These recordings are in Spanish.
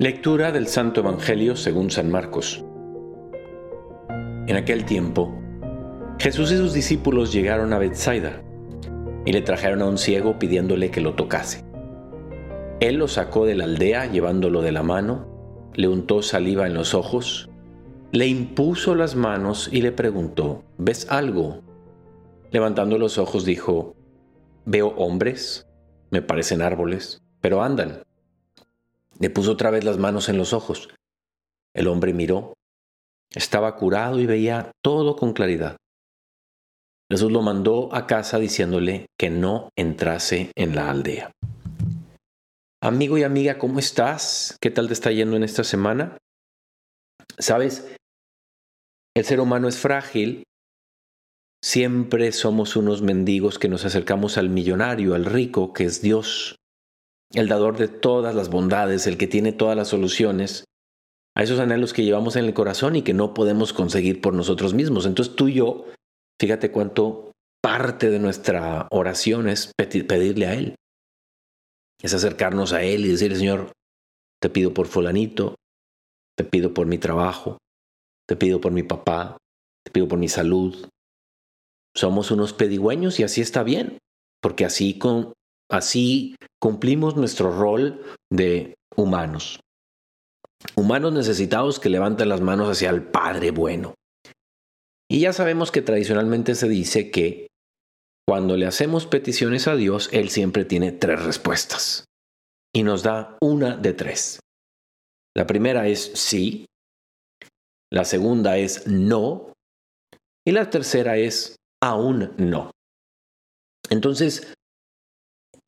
Lectura del Santo Evangelio según San Marcos. En aquel tiempo, Jesús y sus discípulos llegaron a Bethsaida y le trajeron a un ciego pidiéndole que lo tocase. Él lo sacó de la aldea llevándolo de la mano, le untó saliva en los ojos, le impuso las manos y le preguntó, ¿ves algo? Levantando los ojos dijo, veo hombres, me parecen árboles, pero andan. Le puso otra vez las manos en los ojos. El hombre miró. Estaba curado y veía todo con claridad. Jesús lo mandó a casa diciéndole que no entrase en la aldea. Amigo y amiga, ¿cómo estás? ¿Qué tal te está yendo en esta semana? Sabes, el ser humano es frágil. Siempre somos unos mendigos que nos acercamos al millonario, al rico, que es Dios el dador de todas las bondades, el que tiene todas las soluciones, a esos anhelos que llevamos en el corazón y que no podemos conseguir por nosotros mismos. Entonces tú y yo, fíjate cuánto parte de nuestra oración es pedirle a Él. Es acercarnos a Él y decirle, Señor, te pido por fulanito, te pido por mi trabajo, te pido por mi papá, te pido por mi salud. Somos unos pedigüeños y así está bien, porque así con, Así cumplimos nuestro rol de humanos. Humanos necesitados que levantan las manos hacia el Padre bueno. Y ya sabemos que tradicionalmente se dice que cuando le hacemos peticiones a Dios, Él siempre tiene tres respuestas. Y nos da una de tres. La primera es sí, la segunda es no y la tercera es aún no. Entonces,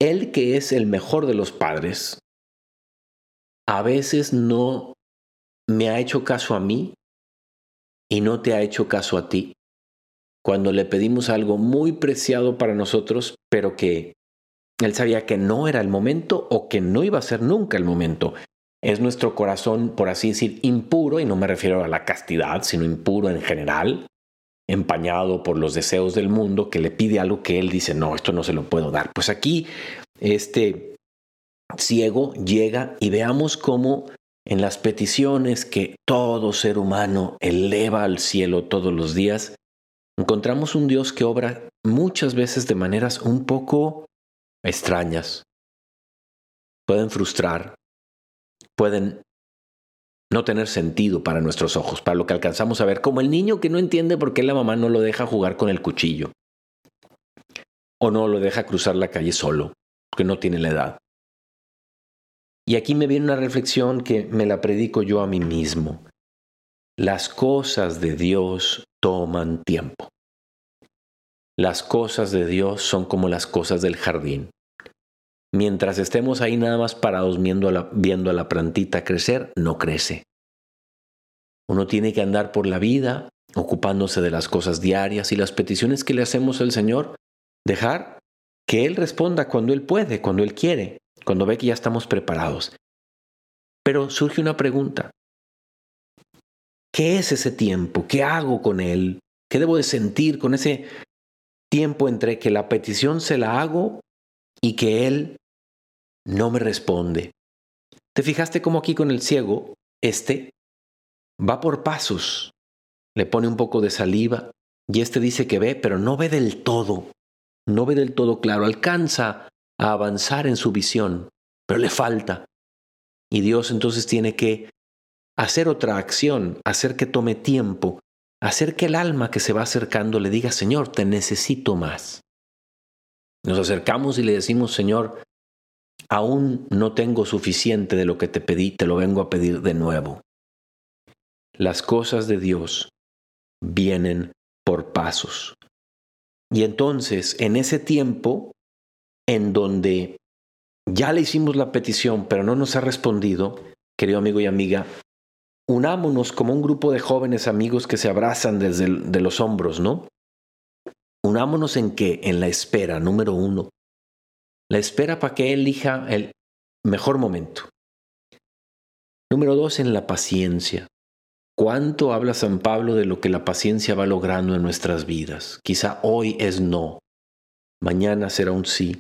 él que es el mejor de los padres, a veces no me ha hecho caso a mí y no te ha hecho caso a ti. Cuando le pedimos algo muy preciado para nosotros, pero que él sabía que no era el momento o que no iba a ser nunca el momento. Es nuestro corazón, por así decir, impuro, y no me refiero a la castidad, sino impuro en general, empañado por los deseos del mundo, que le pide algo que él dice, no, esto no se lo puedo dar. Pues aquí este ciego llega y veamos cómo en las peticiones que todo ser humano eleva al cielo todos los días, encontramos un Dios que obra muchas veces de maneras un poco extrañas. Pueden frustrar, pueden no tener sentido para nuestros ojos, para lo que alcanzamos a ver, como el niño que no entiende por qué la mamá no lo deja jugar con el cuchillo o no lo deja cruzar la calle solo, porque no tiene la edad. Y aquí me viene una reflexión que me la predico yo a mí mismo. Las cosas de Dios toman tiempo. Las cosas de Dios son como las cosas del jardín. Mientras estemos ahí nada más parados viendo a, la, viendo a la plantita crecer, no crece. Uno tiene que andar por la vida ocupándose de las cosas diarias y las peticiones que le hacemos al Señor, dejar que Él responda cuando Él puede, cuando Él quiere, cuando ve que ya estamos preparados. Pero surge una pregunta. ¿Qué es ese tiempo? ¿Qué hago con Él? ¿Qué debo de sentir con ese tiempo entre que la petición se la hago y que Él no me responde. ¿Te fijaste cómo aquí con el ciego, este va por pasos, le pone un poco de saliva y este dice que ve, pero no ve del todo, no ve del todo claro, alcanza a avanzar en su visión, pero le falta. Y Dios entonces tiene que hacer otra acción, hacer que tome tiempo, hacer que el alma que se va acercando le diga, Señor, te necesito más. Nos acercamos y le decimos, Señor, aún no tengo suficiente de lo que te pedí, te lo vengo a pedir de nuevo. Las cosas de Dios vienen por pasos. Y entonces, en ese tiempo, en donde ya le hicimos la petición, pero no nos ha respondido, querido amigo y amiga, unámonos como un grupo de jóvenes amigos que se abrazan desde de los hombros, ¿no? Unámonos en que, en la espera, número uno, la espera para que elija el mejor momento. Número dos, en la paciencia. ¿Cuánto habla San Pablo de lo que la paciencia va logrando en nuestras vidas? Quizá hoy es no, mañana será un sí,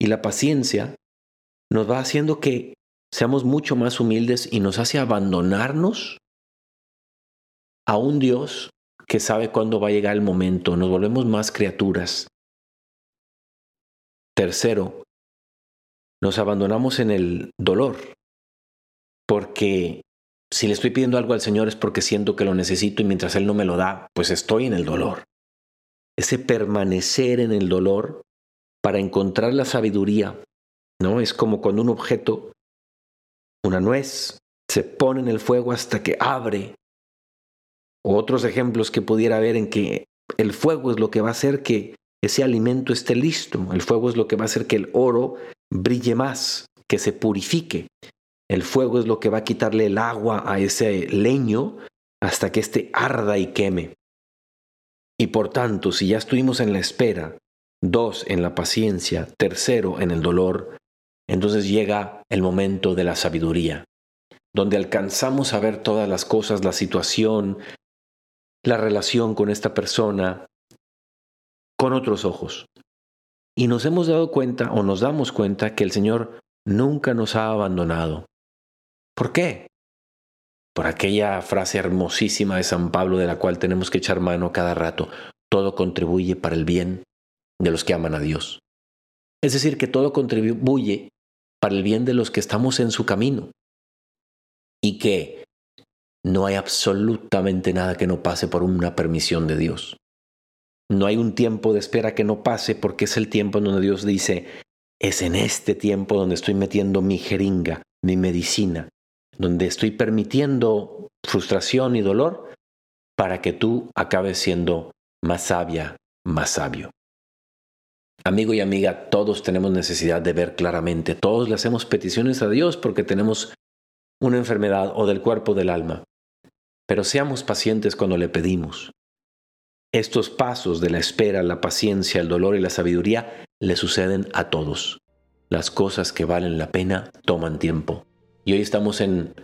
y la paciencia nos va haciendo que seamos mucho más humildes y nos hace abandonarnos a un Dios que sabe cuándo va a llegar el momento. Nos volvemos más criaturas. Tercero, nos abandonamos en el dolor, porque si le estoy pidiendo algo al Señor es porque siento que lo necesito y mientras Él no me lo da, pues estoy en el dolor. Ese permanecer en el dolor para encontrar la sabiduría, ¿no? Es como cuando un objeto, una nuez, se pone en el fuego hasta que abre. O otros ejemplos que pudiera haber en que el fuego es lo que va a hacer que ese alimento esté listo. El fuego es lo que va a hacer que el oro brille más, que se purifique. El fuego es lo que va a quitarle el agua a ese leño hasta que éste arda y queme. Y por tanto, si ya estuvimos en la espera, dos en la paciencia, tercero en el dolor, entonces llega el momento de la sabiduría, donde alcanzamos a ver todas las cosas, la situación, la relación con esta persona, con otros ojos. Y nos hemos dado cuenta o nos damos cuenta que el Señor nunca nos ha abandonado. ¿Por qué? Por aquella frase hermosísima de San Pablo de la cual tenemos que echar mano cada rato. Todo contribuye para el bien de los que aman a Dios. Es decir, que todo contribuye para el bien de los que estamos en su camino. Y que no hay absolutamente nada que no pase por una permisión de Dios. No hay un tiempo de espera que no pase porque es el tiempo en donde Dios dice, es en este tiempo donde estoy metiendo mi jeringa, mi medicina, donde estoy permitiendo frustración y dolor para que tú acabes siendo más sabia, más sabio. Amigo y amiga, todos tenemos necesidad de ver claramente, todos le hacemos peticiones a Dios porque tenemos una enfermedad o del cuerpo o del alma. Pero seamos pacientes cuando le pedimos. Estos pasos de la espera, la paciencia, el dolor y la sabiduría le suceden a todos. Las cosas que valen la pena toman tiempo. Y hoy estamos en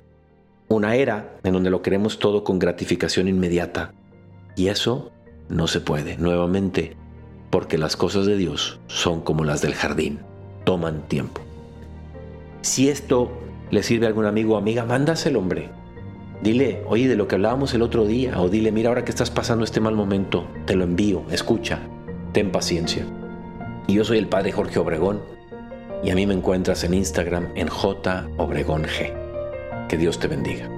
una era en donde lo queremos todo con gratificación inmediata. Y eso no se puede. Nuevamente, porque las cosas de Dios son como las del jardín, toman tiempo. Si esto le sirve a algún amigo o amiga, mándaselo, hombre. Dile, oye, de lo que hablábamos el otro día, o dile, mira, ahora que estás pasando este mal momento, te lo envío, escucha, ten paciencia. Y yo soy el padre Jorge Obregón, y a mí me encuentras en Instagram en J Obregón G. Que Dios te bendiga.